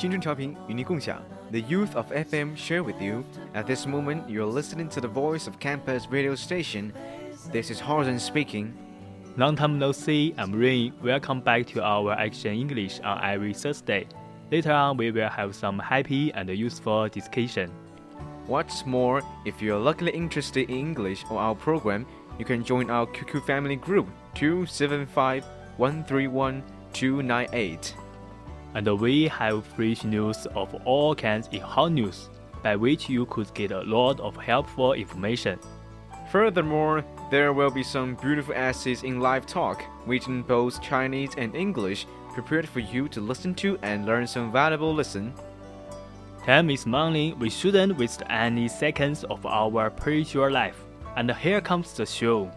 青春调频与你共享，The youth of FM share with you. At this moment, you're listening to the voice of campus radio station. This is Horizon speaking. Long time no see. I'm Rain. Welcome back to our Action English on every Thursday. Later on, we will have some happy and useful discussion. What's more, if you're luckily interested in English or our program, you can join our QQ family group 275 131 298 and we have fresh news of all kinds in hot news, by which you could get a lot of helpful information. Furthermore, there will be some beautiful essays in live talk, written both Chinese and English, prepared for you to listen to and learn some valuable lesson. Time is money. We shouldn't waste any seconds of our precious life. And here comes the show.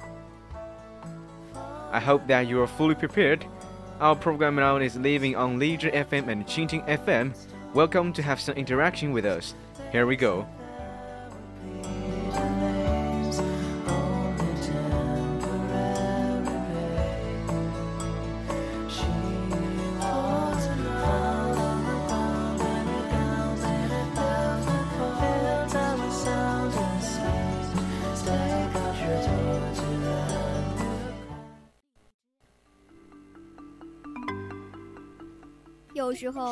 I hope that you are fully prepared our program now is living on Leisure FM and Qingting FM. Welcome to have some interaction with us. Here we go.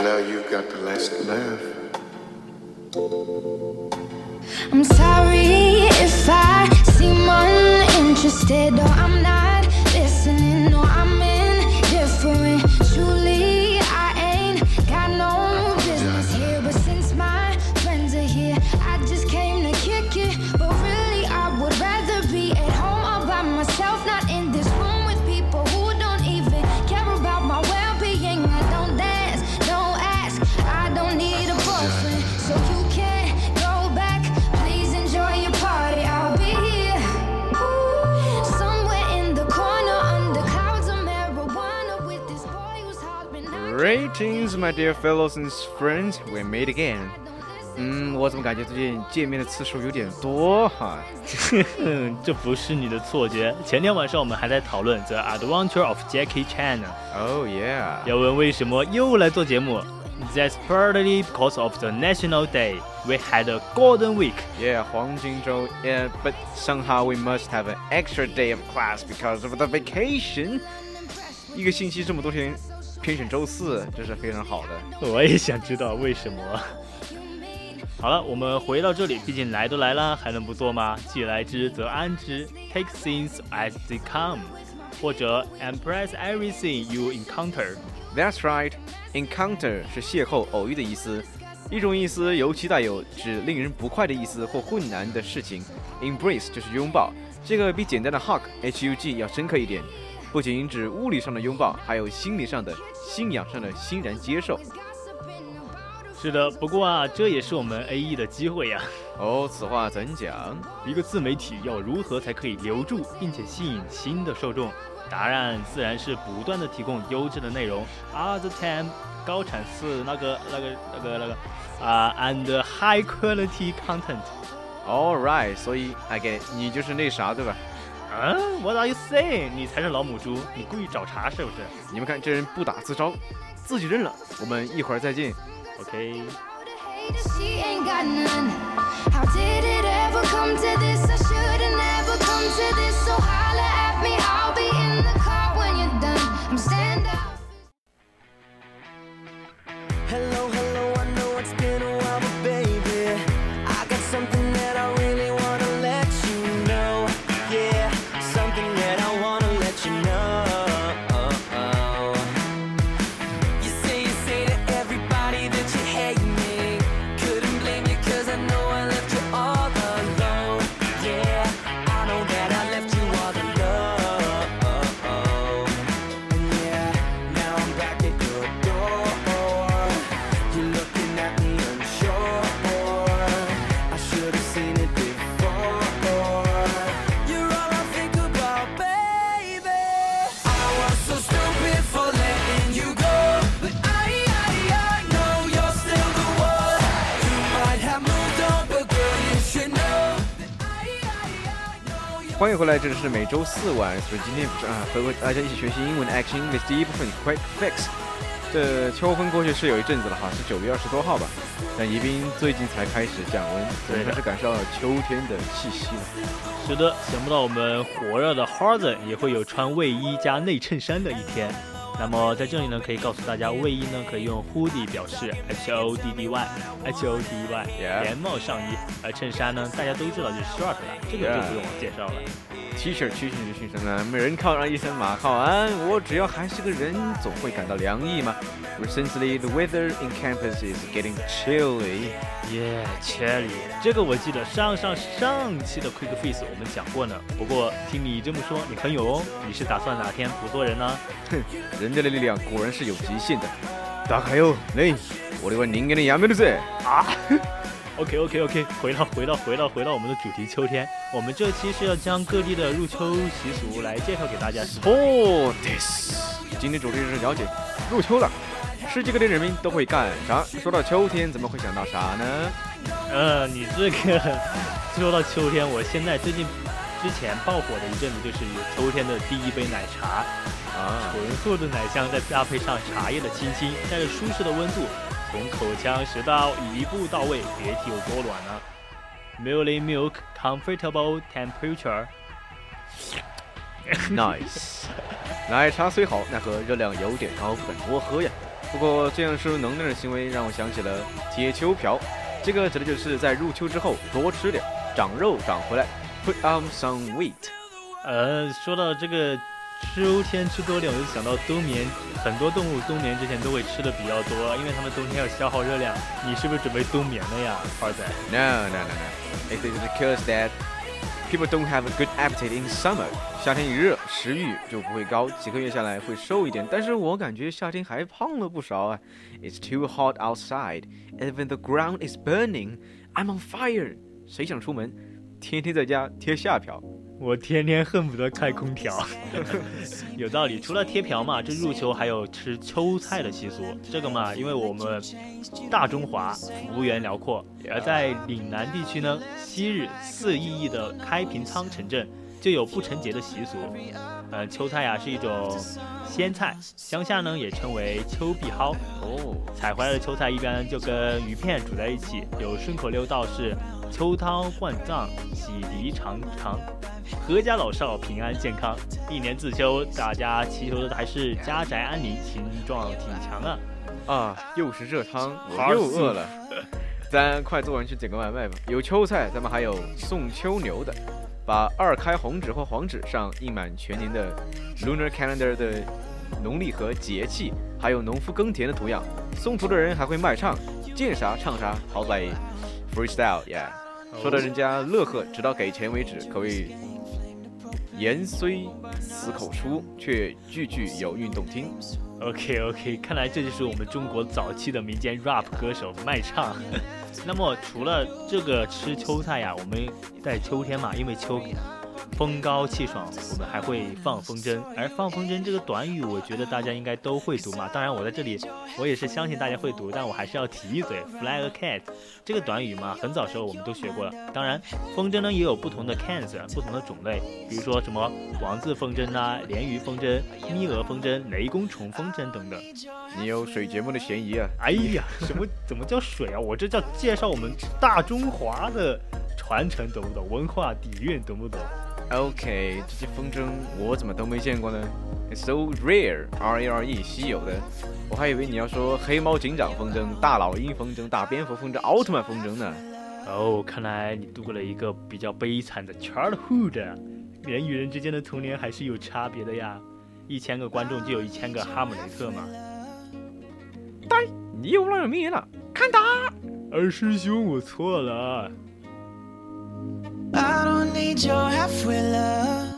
For now you've got the last laugh. I'm sorry if I seem uninterested or I'm Greetings, my dear fellows and friends. We meet again. 嗯，我怎么感觉最近见面的次数有点多哈？这不是你的错觉。前天晚上我们还在讨论《The Adventure of Jackie Chan》呢。 Oh yeah. 要问为什么又来做节目？That's partly because of the National Day. We had a Golden Week. Yeah, 黄金周. Yeah, but somehow we must have an extra day of class because of the vacation. 一个星期这么多天， 偏选周四，这是非常好的。我也想知道为什么。好了，我们回到这里，毕竟来都来了，还能不做吗？既来之则安之，Take things as they come，或者 Embrace everything you encounter。That's right. Encounter 是邂逅、偶遇的意思，一种意思尤其带有指令人不快的意思或困难的事情。Embrace 就是拥抱，这个比简单的 hug H U G 要深刻一点。不仅指物理上的拥抱，还有心理上的、信仰上的欣然接受。是的，不过啊，这也是我们 A E 的机会呀。哦，此话怎讲？一个自媒体要如何才可以留住并且吸引新的受众？答案自然是不断的提供优质的内容，all the time，高产次那个那个那个那个啊、a n d high quality content。All right，所以 I get it，你就是那啥对吧？啊，What are you saying？你才是老母猪，你故意找茬是不是你们看这人不打自招，自己认了。我们一会儿再见。？OK。欢迎回来，这里是每周四晚，所以今天不是啊，和大家一起学习英文的 Action English 第一部分 Quick Fix。这秋分过去是有一阵子了哈，是九月二十多号吧。但宜宾最近才开始降温，总对的算是感受到了秋天的气息了。是的，想不到我们火热的 Harden 也会有穿卫衣加内衬衫的一天。那么在这里呢，可以告诉大家，卫衣呢可以用 hoodie 表示，H O D D Y，H O D D Y，Yeah 连帽上衣。而衬衫呢，大家都知道就是 shirt 了，这个就不用我介绍了。T 恤屈臣氏先生呢，没人靠上一身马靠鞍，我只要还是个人，总会感到凉意嘛。Recently, the weather in campus is getting chilly. 耶、chilly. 这个我记得上上上期的 Quick Face 我们讲过呢。不过听你这么说，你很有哦，你是打算哪天不做人呢？哼，人家的力量果然是有极限的。打开哟，来，我的问人間のやめるぜ。啊！OK OK OK，回到回到回到回到我们的主题秋天，我们这期是要将各地的入秋习俗来介绍给大家。是吗哦，this，今天主题是了解入秋了，世界各地人民都会干啥？说到秋天，怎么会想到啥呢？呃，你这个说到秋天，我现在最近之前爆火的一阵子就是有秋天的第一杯奶茶 啊，醇厚的奶香再搭配上茶叶的清新，带着舒适的温度，从口腔食道一步到位，别提有多暖了。Milly milk, comfortable temperature。Nice，奶茶虽好，奈何热量有点高，不敢多喝呀。不过这样输入能量的行为让我想起了铁秋瓢，这个指的就是在入秋之后多吃点，长肉长回来，put on some weight。呃，说到这个秋天吃多点，我就想到冬眠，很多动物冬眠之前都会吃的比较多，因为它们冬天要消耗热量。你是不是准备冬眠了呀，二仔？No, no, no, no. It is because that people don't have a good appetite in summer. 夏天一热，食欲就不会高，几个月下来会瘦一点。但是我感觉夏天还胖了不少啊。It's too hot outside. Even the ground is burning. I'm on fire. 谁想出门？天天在家贴夏瓢。我天天恨不得开空调。有道理，除了贴瓢嘛，这入秋还有吃秋菜的习俗。这个嘛，因为我们大中华幅员辽阔，而在岭南地区呢，昔日四亿亿的开平仓城镇就有不成节的习俗。呃，秋菜呀、是一种鲜菜，乡下呢也称为秋碧蒿。哦，采回来的秋菜一般就跟鱼片煮在一起，有顺口溜道是秋涛灌藏，洗涤长长，阖家老少平安健康。一年自秋，大家祈求的还是家宅安宁，形状挺强啊。啊，又是热汤，我又饿了。咱快做完去点个外卖吧。有秋菜，咱们还有送秋牛的，把二开红纸或黄纸上印满全年的 lunar calendar 的农历和节气，还有农夫耕田的图样。送图的人还会卖唱，见啥唱啥，好歹 freestyle，yeah。说的人家乐呵，直到给钱为止，可谓言虽死口出，却句句有韵动听。OK OK，看来这就是我们中国早期的民间 rap 歌手卖唱。那么除了这个吃秋菜呀，我们在秋天嘛，因为秋风高气爽，我们还会放风筝。而放风筝这个短语，我觉得大家应该都会读嘛。当然，我在这里我也是相信大家会读，但我还是要提一嘴 fly a kite 这个短语嘛，很早时候我们都学过了。当然，风筝呢也有不同的 kinds，不同的种类，比如说什么王字风筝啊、鲢鱼风筝、咪蛾风筝、雷公虫风筝等等。你有水节目的嫌疑啊！哎呀，什么怎么叫水啊？我这叫介绍我们大中华的传承，懂不懂？文化底蕴，懂不懂？OK，这些风筝我怎么都没见过呢？It's so rare，R A R E，稀有的。我还以为你要说黑猫警长风筝、大老鹰风筝、大蝙蝠风筝、奥特曼风筝呢。哦，看来你度过了一个比较悲惨的 childhood。人与人之间的童年还是有差别的呀。一千个观众就有一千个哈姆雷特嘛。呆，你又乱灭了，看打！二师兄，我错了。I don't need your halfway love.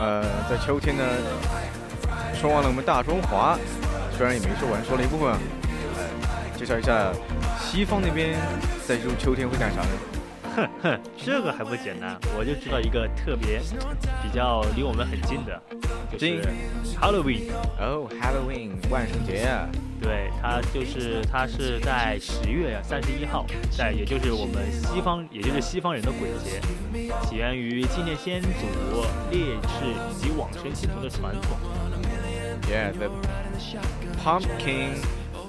呃，在秋天呢，说完了我们大中华，虽然也没说完，说了一部分啊。介绍一下西方那边在入秋天会干啥呢？哼哼，这个还不简单，我就知道一个特别比较离我们很近的，就是 Halloween。哦，Halloween，万圣节啊。对，它就是它是在十月三十一号，在也就是我们西方，也就是西方人的鬼节，起源于纪念先祖烈士以及往生信徒的传统。Yeah, the pumpkin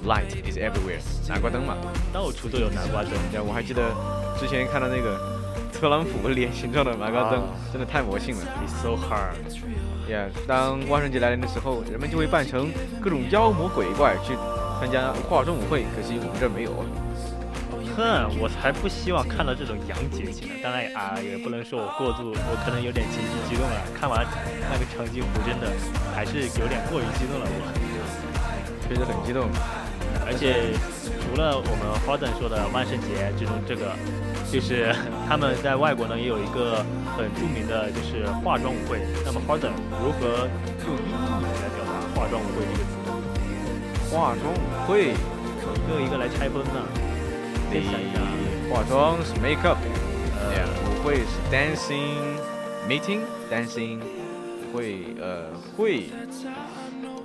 light is everywhere，南瓜灯嘛，到处都有南瓜灯。对，我还记得之前看到那个特朗普脸形状的南瓜灯，啊真的太魔性了。It's so hard。呀，当万圣节来临的时候，人们就会扮成各种妖魔鬼怪去参加化妆舞会，可惜我们这儿没有。哼，我才不希望看到这种洋节气呢。当然啊，也不能说我过度，我可能有点情绪激动了。看完那个长津湖，真的还是有点过于激动了我。确实很激动。而且除了我们 Holden 说的万圣节这种这个，就是他们在外国呢也有一个很著名的就是化妆舞会。那么 Harden 如何用英语来表达化妆舞会这个词？化妆舞会，一个一个来拆分呢。你化妆是 makeup，呃呀，舞会是 dancing meeting dancing 会呃会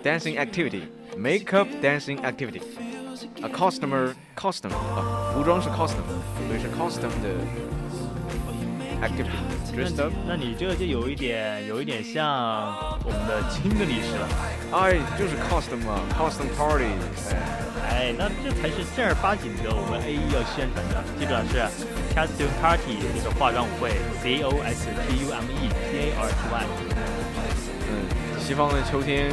dancing activity makeup dancing activity a costumer costume 啊，服装是 costume，所以是 costume 的 activity 那 dressed up。那你这个就有一点有一点像我们的清的历史了。哎，就是 costume 嘛，costume party，哎，哎，那这才是正儿八经的我们 A E 要宣传的，记住了是 costume party，就是化妆舞会，C O S T U M E P A R T Y。嗯，西方的秋天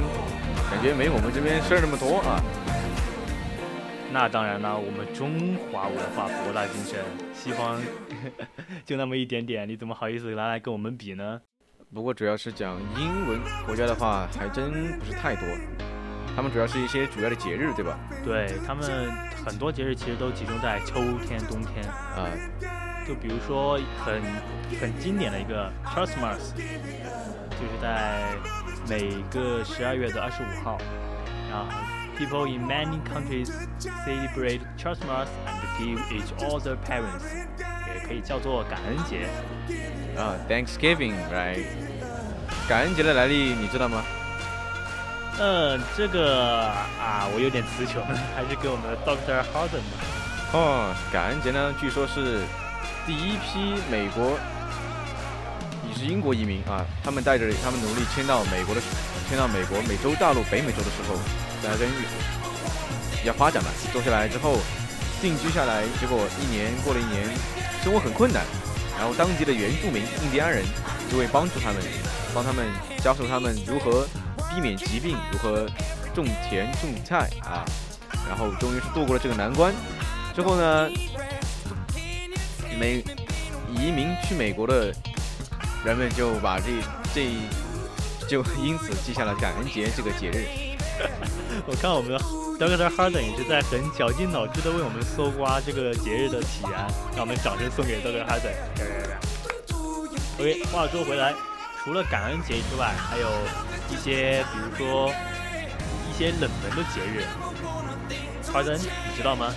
感觉没我们这边事儿那么多啊。那当然了，我们中华文化博大精深，西方 就那么一点点，你怎么好意思拿来跟我们比呢？不过主要是讲英文国家的话，还真不是太多。他们主要是一些主要的节日，对吧？对他们很多节日其实都集中在秋天、冬天啊。就比如说很很经典的一个 Christmas，就是在每个十二月的二十五号，然后 people in many countries celebrate Christmas and give each other parents，也可以叫做感恩节。啊，Thanksgiving，right？感恩节的来历你知道吗？嗯，这个啊，我有点词穷，还是给我们的 Doctor Harden 吧。哦，感恩节呢，据说是第一批美国也是英国移民啊，他们带着他们努力迁到美国的，迁到美国美洲大陆北美洲的时候，在那边要发展嘛，坐下来之后定居下来，结果一年过了一年，生活很困难，然后当地的原住民印第安人就会帮助他们，帮他们教授他们如何避免疾病，如何种田种菜啊，然后终于是度过了这个难关。之后呢，美移民去美国的人们就把这这就因此记下了感恩节这个节日。我看我们 Doctor Harden 也是在很绞尽脑汁的为我们搜刮这个节日的起源，让我们掌声送给 Doctor Harden。OK，话说回来，除了感恩节之外，还有一些，比如说一些冷门的节日。Harden，你知道吗？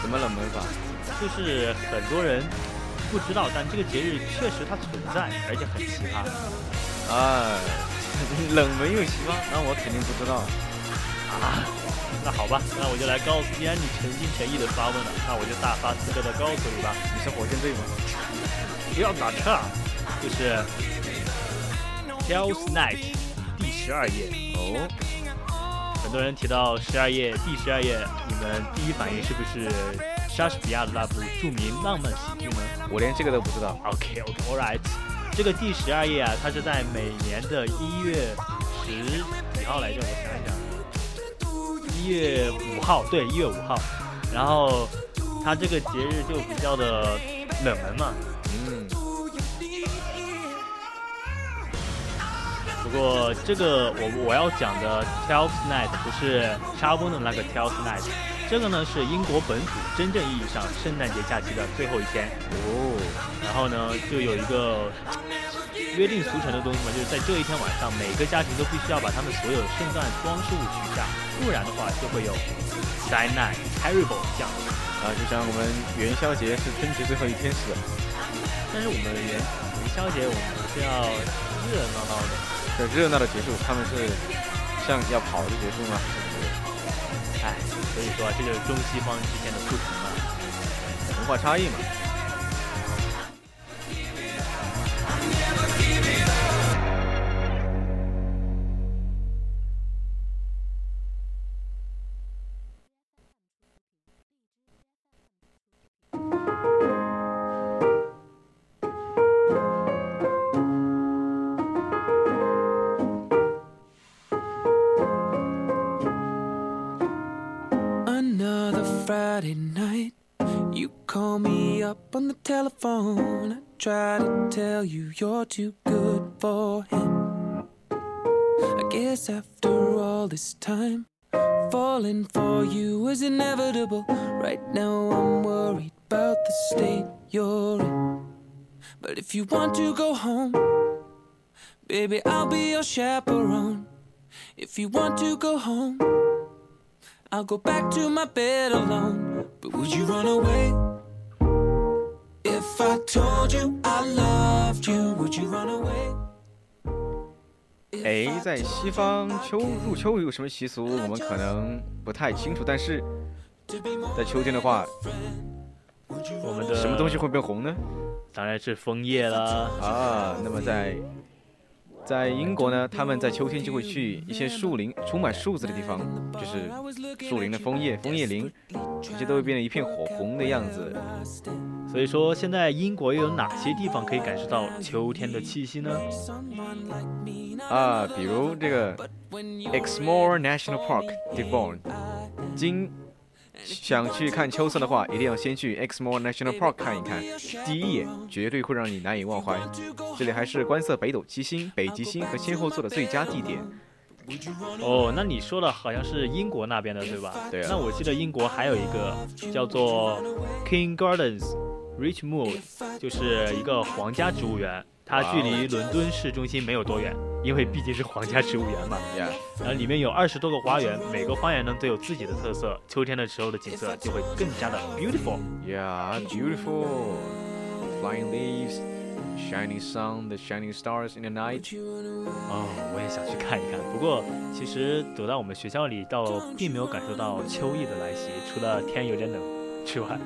什么冷门法？就是很多人不知道，但这个节日确实它存在，而且很奇葩。啊，冷门又奇葩，那我肯定不知道啊。那好吧，那我就来告诉，既然你诚心诚意的发问了，那我就大发慈悲的告诉你吧。你是火箭队吗？不要打岔，就是 Hell's Night 第十二页哦。很多人提到十二页第十二页，你们第一反应是不是莎士比亚的那部著名浪漫喜剧呢？我连这个都不知道。OK OK，All right。这个第十二夜啊，它是在每年的一月十几号来着？我想一想，一月五号，对，一月五号。然后它这个节日就比较的冷门嘛。嗯。不过这个我我要讲的 Twelfth Night 不是沙翁的那个 Twelfth Night，这个呢是英国本土真正意义上圣诞节假期的最后一天哦。然后呢就有一个约定俗成的东西嘛，就是在这一天晚上，每个家庭都必须要把他们所有的圣诞装饰物取下，不然的话就会有灾难 terrible 降临啊，就像我们元宵节是春节最后一天似的。但是我们元元宵节我们是要热热闹闹的。对，热闹的结束，他们是像要跑就结束吗？哎，所以说这就是中西方之间的不同嘛，文化差异嘛。Friday night, you call me up on the telephone. I try to tell you you're too good for him. I guess after all this time, falling for you was inevitable. Right now, I'm worried about the state you're in. But if you want to go home, baby, I'll be your chaperone. If you want to go home, I'll go back to my bed alone. But would you run away? If I told you I loved you, would you run away? 哎，在西方秋入秋有什么习俗，我们可能不太清楚。但是在秋天的话，我们的什么东西会变红呢？当然是枫叶啦。啊，那么在在英国呢，他们在秋天就会去一些树林充满树子的地方，就是树林的枫叶、枫叶林，这些都会变得一片火红的样子。所以说，现在英国又有哪些地方可以感受到秋天的气息呢？啊，比如这个 Exmoor National Park Devon，今想去看秋色的话，一定要先去 Exmoor National Park 看一看，第一眼绝对会让你难以忘怀。这里还是观测北斗七星、北极星和仙后座的最佳地点。哦，那你说的好像是英国那边的，对吧？对啊。那我记得英国还有一个叫做 King Gardens Richmond，就是一个皇家植物园，它距离伦敦市中心没有多远，因为毕竟是皇家植物园嘛。然后里面有二十多个花园，每个花园呢都有自己的特色，秋天的时候的景色就会更加的 beautiful。Yeah, beautiful. Flying leaves. Shining sun, the shining stars in the night. 哦，我也想去看一看。不过，其实走到我们学校里，倒并没有感受到秋意的来袭，除了天有点冷。之外，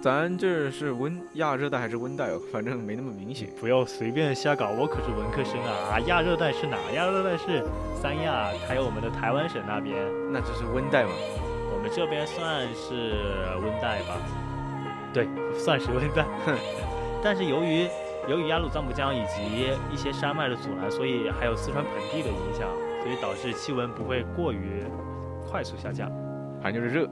咱这是温亚热带还是温带哦？反正没那么明显。不要随便瞎搞，我可是文科生啊！啊，亚热带是哪？亚热带是三亚，还有我们的台湾省那边。那这是温带吗？我们这边算是温带吧？对，算是温带。但是由于由于雅鲁藏布江以及一些山脉的阻拦，所以还有四川盆地的影响，所以导致气温不会过于快速下降。反正就是热。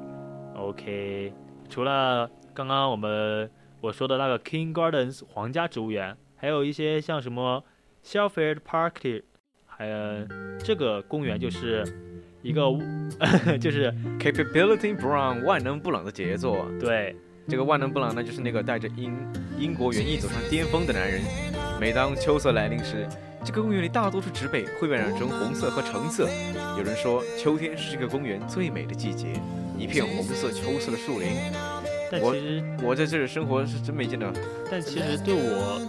OK，除了刚刚我们我说的那个 King Gardens 皇家植物园，还有一些像什么 s h e l f i e l d Park，还有这个公园就是一个 就是 Capability Brown 万能布朗的杰作。对，这个万能布朗呢，就是那个带着英英国园艺走上巅峰的男人。每当秋色来临时，这个公园里大多数植被会被染成红色和橙色。有人说，秋天是这个公园最美的季节，一片红色秋色的树林。我但其实我在这里生活是真没见到。但其实对我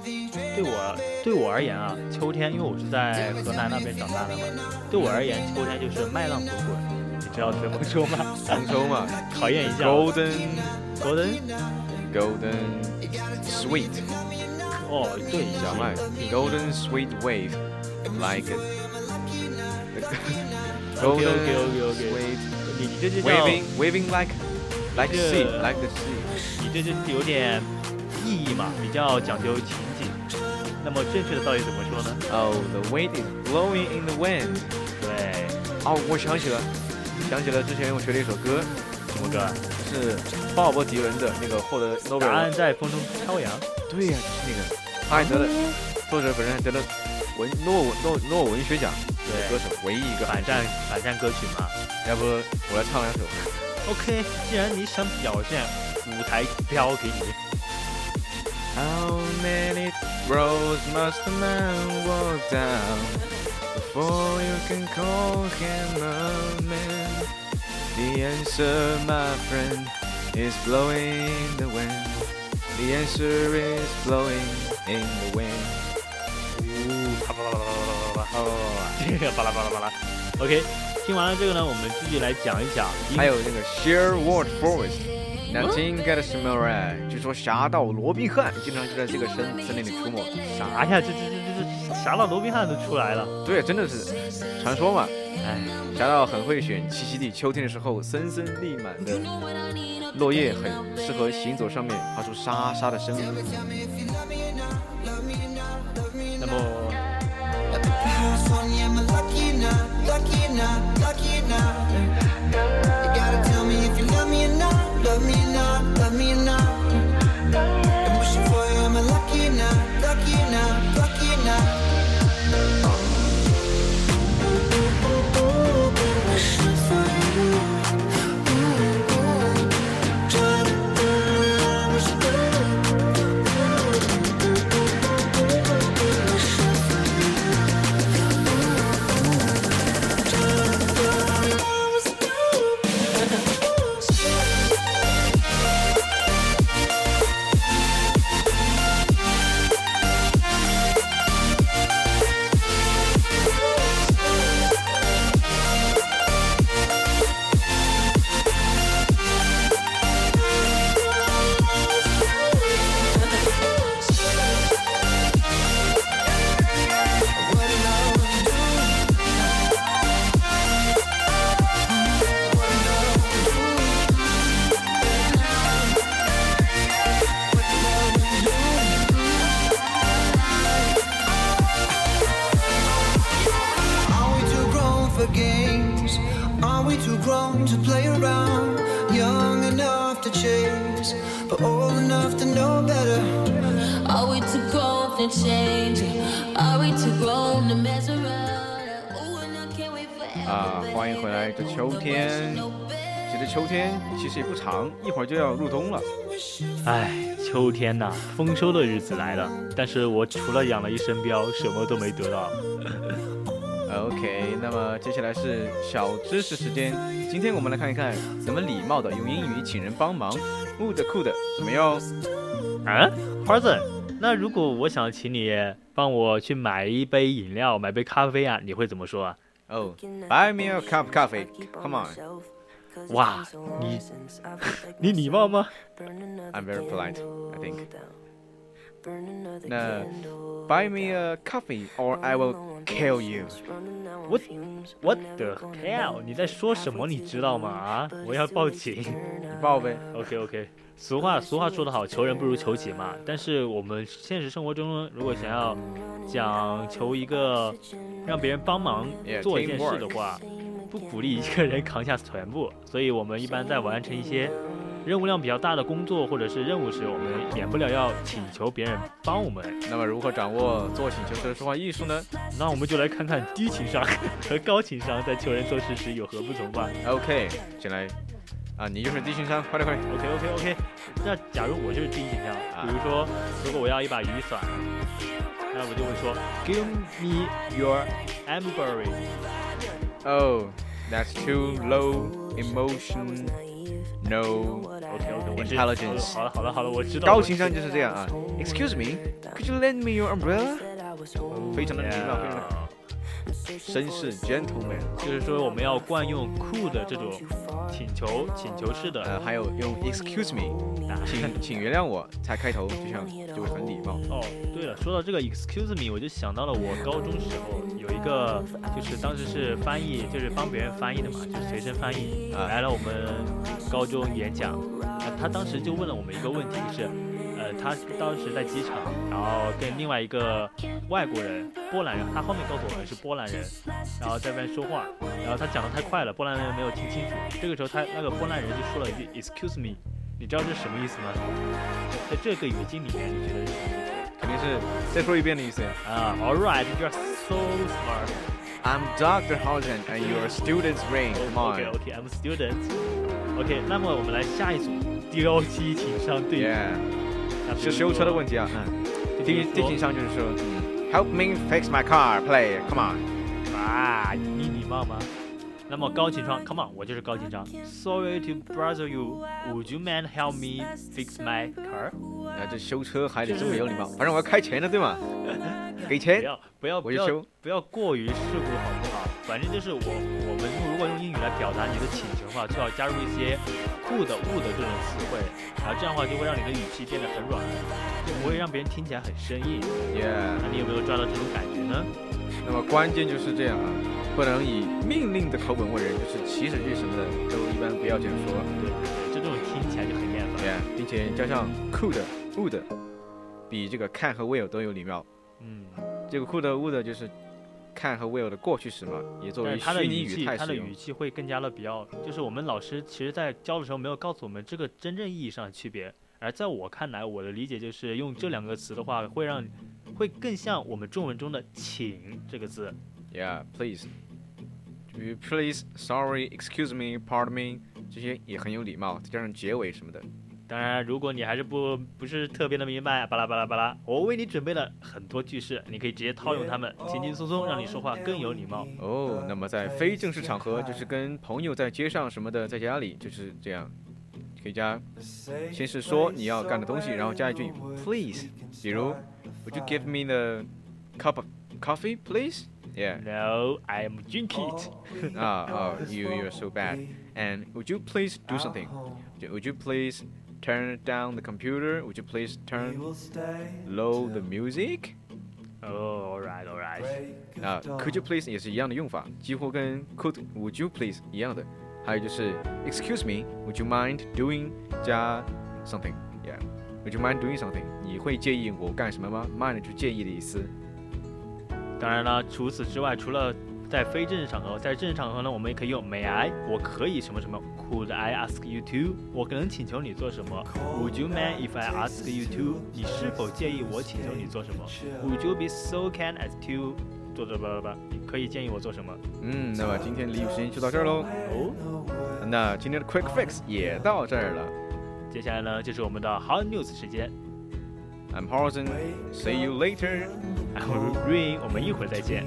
对我对我而言啊，秋天，因为我是在河南那边长大的嘛，对我而言，秋天就是麦浪滚滚，你知道怎么说吗？杭州嘛，考验一下。Golden Golden Golden Sweet 哦，对，小麦 Golden Sweet Wave Like it OK OK OK OK，Sweet 你你这就叫 Waving Waving like like the 这 sea like the sea 你这就是有点意义嘛，比较讲究情景。那么正确的到底怎么说呢？Oh the wind is blowing in the wind 对，哦，我想起了，想起了之前我学的一首歌，什么歌？是鲍勃迪伦的那个获得诺贝尔答案。在风中飘扬。对呀、就是那个，他还得了，作者本人还得了文诺文诺诺文学奖，对歌手唯一一个反战反战歌曲嘛。要不我来唱两首。OK，既然你想表现，舞台标给你。How many roads must a man walk down before you can call him a man? The answer, my friend, is blowing the wind. The answer is blowing in the wind. 呜，巴拉巴拉巴拉巴拉巴拉，这个巴拉巴拉巴拉。OK。听完了这个呢，我们继续来讲一讲。还有那个 Sherwood Forest，那听 get smell right，据说侠盗罗宾汉经常就在这个森森林里出没。啥呀？这这这这这侠盗罗宾汉都出来了。对，真的是传说嘛。哎，侠盗很会选栖息地，秋天的时候森森立满的落叶很适合行走上面发出沙沙的声音。那么 not, lucky or not. You gotta tell me if you love me or not, love me or not, love me or not. Are we too grown to play around? Young enough to chase, but old enough to know better. Are we too grown to change? Are we too grown to mess around? Ooh, and I can't wait forever. 啊，欢迎回来！这秋天，其实秋天其实也不长，一会儿就要入冬了。哎，秋天呐、丰收的日子来了，但是我除了养了一身膘，什么都没得到。OK，那么接下来是小知识时间。今天我们来看一看怎么礼貌的用英语请人帮忙。酷的酷的，怎么样？啊，花子，那如果我想请你帮我去买一杯饮料，买杯咖啡啊，你会怎么说啊？哦、b u y me a cup coffee. Come on. 哇，你你礼貌吗？I'm very polite, I think. 那 buy me a coffee or I will kill you. What What the hell？你在说什么？你知道吗？啊，我要报警。你报呗。OK OK，俗话俗话说得好，求人不如求己嘛。但是我们现实生活中呢，如果想要讲求一个让别人帮忙做一件事的话，不鼓励一个人扛下全部。所以我们一般在完成一些任务量比较大的工作或者是任务时，我们免不了要请求别人帮我们。那么如何掌握做请求时的说话艺术呢那我们就来看看低情商和高情商在求人做事时有何不同吧。？OK，先来啊，你就是低情商，快点快点。OK OK OK，那假如我就是低情商，啊比如说，如果我要一把雨伞，那我就会说，Give me your amberry。Oh, that's too low emotion. No OK OK，我是 intelligence. 好了好了好了，我知道。高情商就是这样啊。Excuse me, could you lend me your umbrella? 非常的礼貌，非常的 绅士 gentleman。就是说我们要惯用 cool 的这种请求请求式的，呃，还有用 excuse me，请请原谅我才开头，就像就会很礼貌。哦，对了，说到这个 excuse me，我就想到了我高中时候有一个，就是当时是翻译，就是帮别人翻译的嘛，就是随身翻译，啊来了我们高中演讲，呃他当时就问了我们一个问题，就是，呃，他当时在机场，然后跟另外一个外国人，波兰人，他后面告诉我们是波兰人，然后在那边说话，然后他讲的太快了，波兰人没有听清楚，这个时候他那个波兰人就说了一句 excuse me，你知道这是什么意思吗？在这个语境里面，你觉得是什么意思？肯定是再说一遍的意思。啊、，All right，you are so smart. I'm Dr. Housen and your student's ring. Come OK on. OK, I'm a student. OK，那么我们来下一组高级情商对 Yeah，是修车的问题啊。嗯，低低情商就是说嗯，Help me fix my car, play. Come on. 啊，你礼貌吗？那么高情商，Come on，我就是高情商。Sorry to bother you. Would you man help me fix my car？啊，这修车还得这么有礼貌，反正我要开钱的，对吗？给不钱。要不要不要我就修不要过于世故，好不好？反正就是我我果用英语来表达你的请求的话，最好加入一些 could、would 这种词汇，然后这样的话就会让你的语气变得很软，就不会让别人听起来很生硬。Yeah，那你有没有抓到这种感觉呢？那么关键就是这样啊，不能以命令的口吻问人，就是祈使句什么的都一般不要这样说。对对对，就这种听起来就很厌烦。Yeah，并且加上 could、would，比这个 can 和 will 都有礼貌。嗯，这个 could、would 就是 can 和 will 的过去时嘛，也作为虚拟语气，语态他的语。气会更加的比较，就是我们老师其实在教的时候没有告诉我们这个真正意义上的区别，而在我看来，我的理解就是用这两个词的话，会让会更像我们中文中的“请”这个字。Yeah, please. You please, sorry, excuse me, pardon me，这些也很有礼貌，再加上结尾什么的。当然，如果你还是不不是特别的明白，巴拉巴拉巴拉，我为你准备了很多句式，你可以直接套用它们，轻轻松松让你说话更有礼貌。哦，那么在非正式场合，就是跟朋友在街上什么的，在家里就是这样，可以加，先是说你要干的东西，然后加一句 please，比如 Would you give me the cup of coffee, please? Yeah. No, I am drink it. Ah, oh, you you're so bad. And would you please do something? Would you please turn down the computer? Would you please turn low the music? Oh, all right, all right. 啊、c o u l d you please 也是一样的用法，几乎跟 could would you please 一样的。还有就是 excuse me, would you mind doing 加 something? Yeah. Would you mind doing something? 你会介意我干什么吗？mind 就是介意的意思。当然了，除此之外，除了在非正式场合，在正式场合呢，我们也可以用 May I，我可以什么什么 ，Could I ask you to？我可能请求你做什么？Would you mind if I ask you to？你是否介意我请求你做什么？Would you be so kind as to？做做吧吧吧，你可以建议我做什么？嗯，那么今天俚语时间就到这儿喽。哦，那今天的 quick fix 也到这儿了。接下来呢，就是我们的 Hot News 时间。I'm Horizon. See you later. I'm Rain，我们一会儿再见。